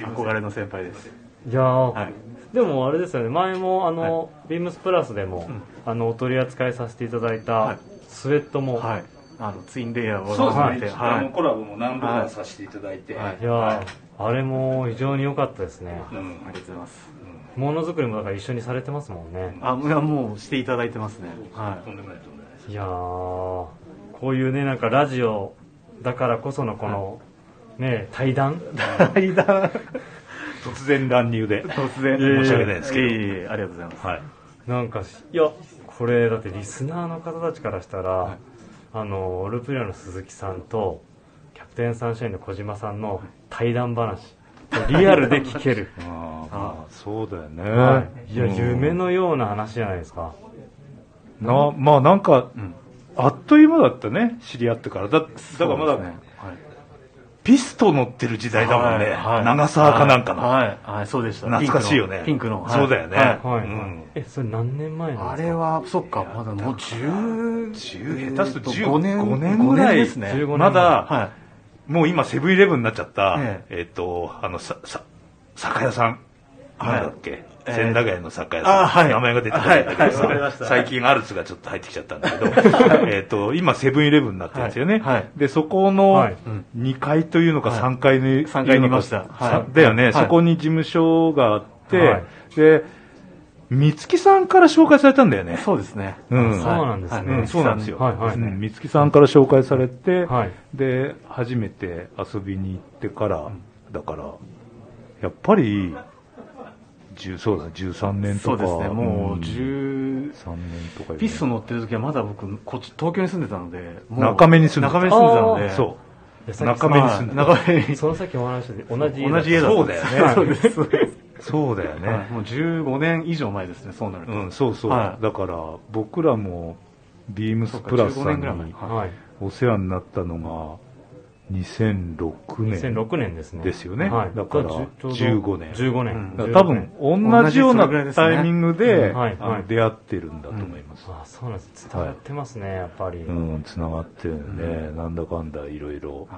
憧れの先輩です。いやー、はい。でもあれですよね。前もあの、はい、ビームスプラスでも、うん、あのお取り扱いさせていただいたスウェットも、はい、あのツインレイヤーをそうですね、はい、あのコラボも何度かさせていただいて、い、や、あれも非常に良かったですね、うん、ありがとうございます。ものづくりもだから一緒にされてますもんね。あいやもうしていただいてますね。はい。とんでもないとんでもないいやこういうねなんかラジオだからこそのこの、ね対談。対談突然乱入で。突然申し訳ないですけど、えー、ありがとうございます、はい、なんかいや。これだってリスナーの方たちからしたら、はい、あのループリアの鈴木さんとキャプテンサンシャインの小島さんの対談話リアルで聞ける。ああそうだよね、はい、いや、夢のような話じゃないですか。なまあなんか、うん、あっという間だったね知り合ってから。だだからまだ、ねはい、ピスト乗ってる時代だもんね、はい、長沢かなんかの、はい、はい、そうでした。懐かしいよね。ピンクの。そうだよね、はい。うん、えそれ何年前あれはそっか。まだもう10 10下手すると15年 ,5 年ぐらい。ですね。まだ、はい。もう今セブンイレブンになっちゃった、えっ、ー、と、あの、さ、さ、酒屋さん。なんだっけ、えー、千駄ヶ谷の酒屋さん、はい、名前が出てこないんだけど。さ、はい最近アルツがちょっと入ってきちゃったんだけど、えっと、今セブンイレブンになってるんですよね。はい、で、そこの2階というのか3階に、3階にいました。だよね、そこに事務所があって、で、三月さんから紹介されたんだよね。そうですね。うん。そうなんですね。そうなんですよ。はいはい。三月さんから紹介されて、はい、で、初めて遊びに行ってから、だから、やっぱり、そうだ、13年とか。そうですね、もう13年とか。ピスト乗ってる時はまだ僕、こっち、東京に住んでたので、中目に住んでた。中目に住んでたので、そう。中目に住んでた。中目に。その先お話で同じ家同じ家だそうだよね。そうだよね、はい、もう15年以上前ですねそうなると、うん、そうそう、はい、だから僕らもビームスプラスさんにお世話になったのが2006年。2006年ですね。ですよね。はい、だから15年。15年。うん、多分同じようなタイミングで、出会ってるんだと思います。あそうなんです。伝わってますね、やっぱり。うん、繋がってるんで、なんだかんだいろいろ、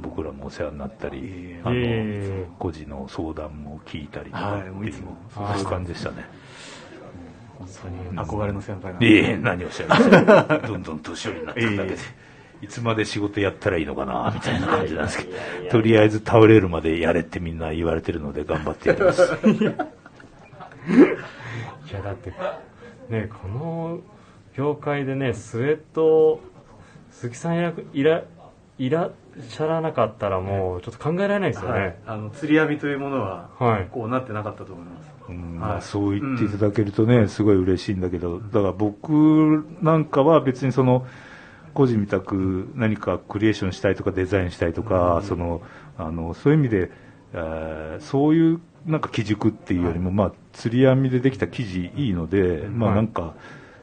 僕らもお世話になったり、あの、個人の相談も聞いたりとか、いつも、そういう感じでしたね。本当に憧れの先輩が。いえ、何をおっしゃいます どんどん年寄りになってるだけで。いつまで仕事やったらいいのかな、みたいな感じなんですけど、とりあえず倒れるまでやれってみんな言われてるので頑張ってやります。いや、だって、ね、この業界でね、スウェット、鈴木さんいら、いら、いらっしゃらなかったらもうちょっと考えられないですよね。はい、あの、釣り網というものは、はい、こうなってなかったと思います。うん。はい、そう言っていただけるとね、すごい嬉しいんだけど、だから僕なんかは別にその、個人みたく何かクリエーションしたいとかデザインしたいとか、そのあのそういう意味で、えー、そういうなんか基軸っていうよりも、まあ、釣り網でできた生地いいので、まあなんか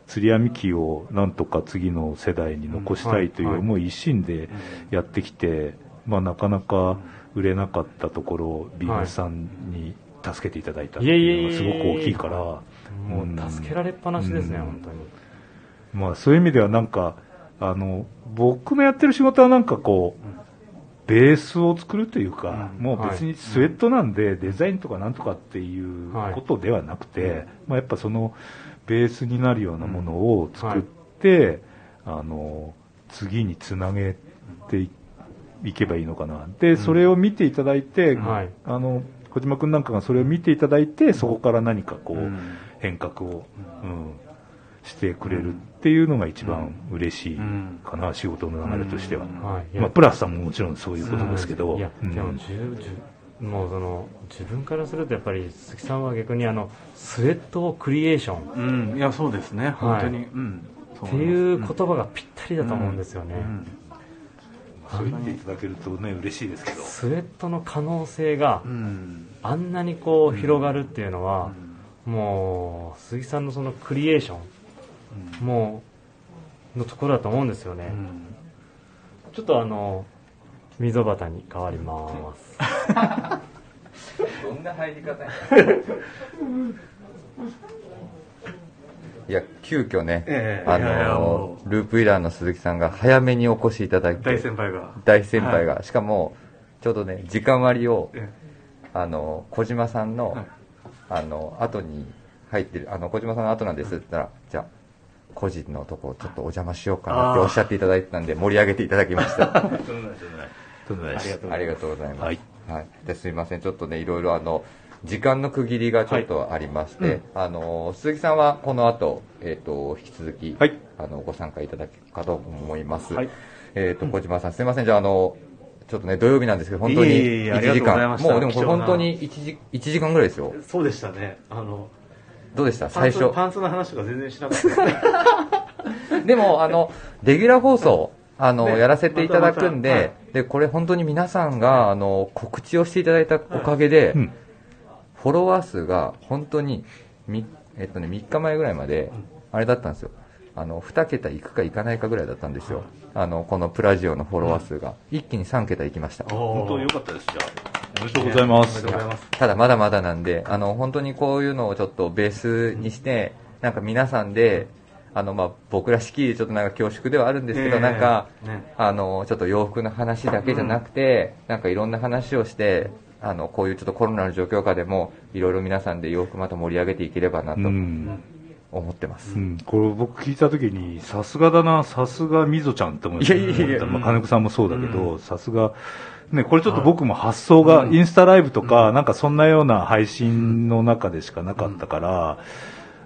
釣り網機をなんとか次の世代に残したいという思い一心でやってきて、まあなかなか売れなかったところをビームさんに助けていただいたっていうのがすごく大きいから、もう助けられっぱなしですね、本当に。まあそういう意味ではなんか、あの、僕のやってる仕事はなんかこう、ベースを作るというか、もう別にスウェットなんでデザインとかなんとかっていうことではなくて、まあ、やっぱそのベースになるようなものを作って、あの、次につなげていけばいいのかな。で、それを見ていただいて、あの、小島君なんかがそれを見ていただいて、そこから何かこう、変革を、うん、してくれるっていうのが一番嬉しいかな、仕事の流れとしては。まあ、プラスさんももちろんそういうことですけど。いや、でも、もうその自分からするとやっぱり鈴木さんは逆にあのスウェットクリエーション、うん、いやそうですね。本当に、はいうん、っていう言葉がぴったりだと思うんですよね、そう言っていただけるとね嬉しいですけど。スウェットの可能性があんなにこう広がるっていうのは、もう鈴木さんのそのクリエーションもうのところだと思うんですよね、ちょっとあの溝端に変わります。どんな入り方いや急遽ね、えあのループイラーの鈴木さんが早めにお越しいただいて。大先輩が。大先輩が、はい、しかもちょうどね時間割を、え。あの小島さんの、はい。あの、後に入ってる、あの、小島さんの後なんですって言ったら、じゃあ、個人のとこちょっとお邪魔しようかなっておっしゃっていただいてたんで、盛り上げていただきました。とんでもないとんでもないです ありがとうございます。はい。はい。ですいません。ちょっとね、いろいろあの、時間の区切りがちょっとありまして、はいうんあの、鈴木さんはこの後、えっ、と、引き続き、はいあの、ご参加いただけるかと思います。はいえっ、と、小島さん、すいません。じゃあ、あの、ちょっとね、土曜日なんですけど、本当にいえいえいえありが1時間、もうでもこれ本当に1時、1時間ぐらいですよ。そうでしたねあのどうでした？最初。パンツの話とか全然しなかった。でも、あの、レギュラー放送、あの、ねやらせていただくんで、またまた。で、これ本当に皆さんが、あの、告知をしていただいたおかげで、うんフォロワー数が本当に、み、えっとね、3日前ぐらいまで、あれだったんですよ。あの、2桁いくかいかないかぐらいだったんですよ。あの、このプラジオのフォロワー数が。一気に3桁いきました。本当よ良かったです、じゃあ。おめでとうございます。ただまだまだなんで、あの、本当にこういうのをちょっとベースにして、なんか皆さんで、あの、まあ、僕らしきりちょっとなんか恐縮ではあるんですけど、ええなんか、ねあの、ちょっと洋服の話だけじゃなくて、なんかいろんな話をして、あの、こういうちょっとコロナの状況下でも、いろいろ皆さんで洋服また盛り上げていければなとうん。思ってます。うん、これ僕聞いたときに、さすがだな、さすがみぞちゃんって思いましたいやいやいやまあ、金子さんもそうだけど、さすが、ね、これちょっと僕も発想が、インスタライブとか、なんかそんなような配信の中でしかなかったから、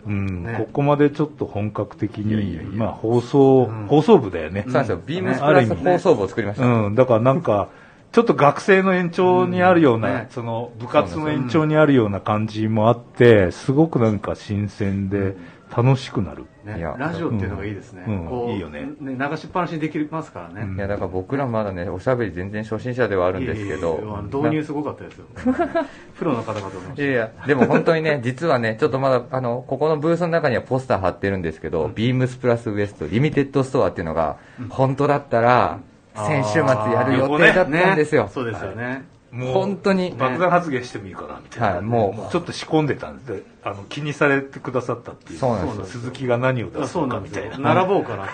うん、ね。ここまでちょっと本格的に、まあ放送、うん。放送部だよね。そうなんですよ。ビームスプラス放送部を作りました。うん、だからなんか、ちょっと学生の延長にあるような、うん。ねその部活の延長にあるような感じもあって、すごくなんか新鮮で楽しくなる。ねいや。ラジオっていうのがいいですね、うん。こういいよね。流しっぱなしにできますからね、うん。いや、だから僕らまだね、おしゃべり全然初心者ではあるんですけど。いやいやいや、導入すごかったですよ。プロの方々と思いましたいやいや、でも本当にね、実はね、ちょっとまだ、あの、ここのブースの中にはポスター貼ってるんですけど、ビームスプラスウエストリミテッドストアっていうのが、本当だったら、先週末やる予定だったんですよ。そうですよね、もう本当に。爆弾発言してもいいかな、みたいな。はいもうちょっと仕込んでたんで、あの、気にされてくださったっていう。そうなんですよ鈴木が何を出あすそうなんですよのかみたいな。並ぼうかな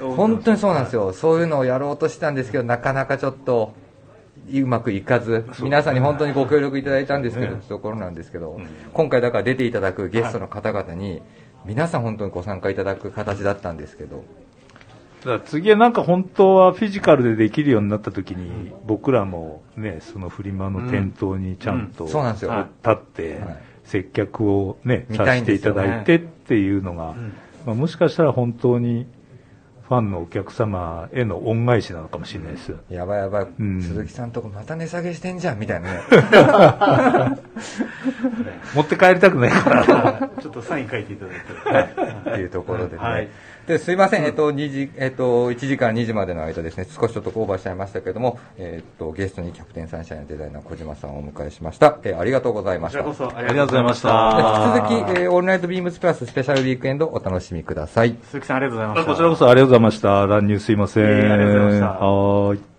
本当にそうなんですよ。そういうのをやろうとしたんですけど、なかなかちょっと、うまくいかず、皆さんに本当にご協力いただいたんですけど、ねところなんですけど、ん今回だから出ていただくゲストの方々に、皆さん本当にご参加いただく形だったんですけど、だ次はなんか本当はフィジカルでできるようになった時に、僕らもね、そのフリマの店頭にちゃんと、うん。そうなんですよ。立って、はい。接客をね、見させていただいてっていうのが、まあ、もしかしたら本当にファンのお客様への恩返しなのかもしれないです。やばいやばい、うん。鈴木さんとこまた値下げしてんじゃん、みたいなね。持って帰りたくないから。ちょっとサイン書いていただいて、っていうところでね。はいで、すいません、えっと、2時、えっと、1時から2時までの間ですね、少しちょっとオーバーしちゃいましたけれども、えっと、ゲストにキャプテンサンシャインのデザイナー小島さんをお迎えしました。えーありがとうございました。こちらこそあありがとうございましたで引き続き、えーオールナイトビームスプラススペシャルウィークエンドお楽しみください。鈴木さんありがとうございましたこちらこそありがとうございました。乱入すいません。いえいえありがとうございましたはーい。